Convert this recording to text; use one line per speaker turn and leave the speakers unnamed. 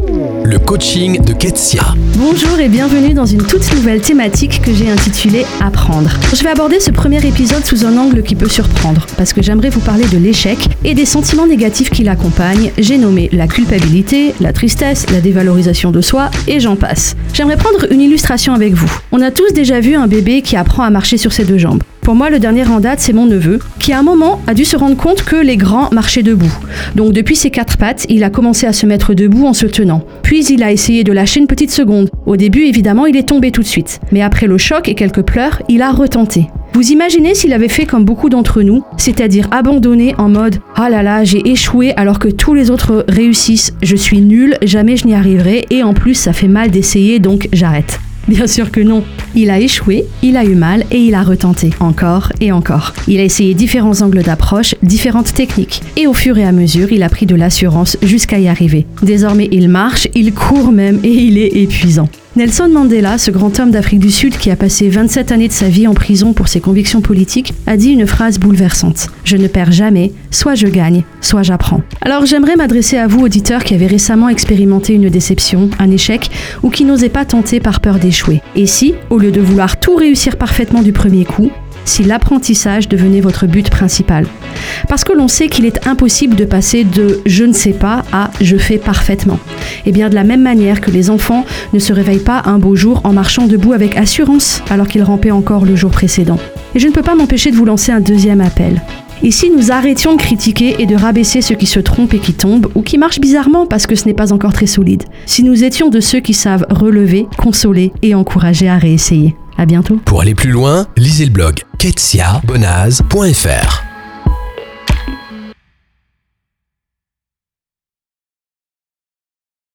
Le coaching de Ketsia.
Bonjour et bienvenue dans une toute nouvelle thématique que j'ai intitulée Apprendre. Je vais aborder ce premier épisode sous un angle qui peut surprendre, parce que j'aimerais vous parler de l'échec et des sentiments négatifs qui l'accompagnent. J'ai nommé la culpabilité, la tristesse, la dévalorisation de soi et j'en passe. J'aimerais prendre une illustration avec vous. On a tous déjà vu un bébé qui apprend à marcher sur ses deux jambes. Pour moi, le dernier en date, c'est mon neveu, qui à un moment a dû se rendre compte que les grands marchaient debout. Donc depuis ses quatre pattes, il a commencé à se mettre debout en se tenant. Puis il a essayé de lâcher une petite seconde. Au début, évidemment, il est tombé tout de suite. Mais après le choc et quelques pleurs, il a retenté. Vous imaginez s'il avait fait comme beaucoup d'entre nous, c'est-à-dire abandonné en mode ⁇ Ah là là, j'ai échoué alors que tous les autres réussissent, je suis nul, jamais je n'y arriverai et en plus ça fait mal d'essayer donc j'arrête ⁇ Bien sûr que non. Il a échoué, il a eu mal et il a retenté encore et encore. Il a essayé différents angles d'approche, différentes techniques. Et au fur et à mesure, il a pris de l'assurance jusqu'à y arriver. Désormais, il marche, il court même et il est épuisant. Nelson Mandela, ce grand homme d'Afrique du Sud qui a passé 27 années de sa vie en prison pour ses convictions politiques, a dit une phrase bouleversante. Je ne perds jamais, soit je gagne, soit j'apprends. Alors j'aimerais m'adresser à vous, auditeurs, qui avez récemment expérimenté une déception, un échec, ou qui n'osez pas tenter par peur d'échouer. Et si, au lieu de vouloir tout réussir parfaitement du premier coup, si l'apprentissage devenait votre but principal. Parce que l'on sait qu'il est impossible de passer de je ne sais pas à je fais parfaitement. Et bien de la même manière que les enfants ne se réveillent pas un beau jour en marchant debout avec assurance alors qu'ils rampaient encore le jour précédent. Et je ne peux pas m'empêcher de vous lancer un deuxième appel. Et si nous arrêtions de critiquer et de rabaisser ceux qui se trompent et qui tombent, ou qui marchent bizarrement parce que ce n'est pas encore très solide Si nous étions de ceux qui savent relever, consoler et encourager à réessayer. À bientôt.
Pour aller plus loin, lisez le blog ketsiabonaz.fr.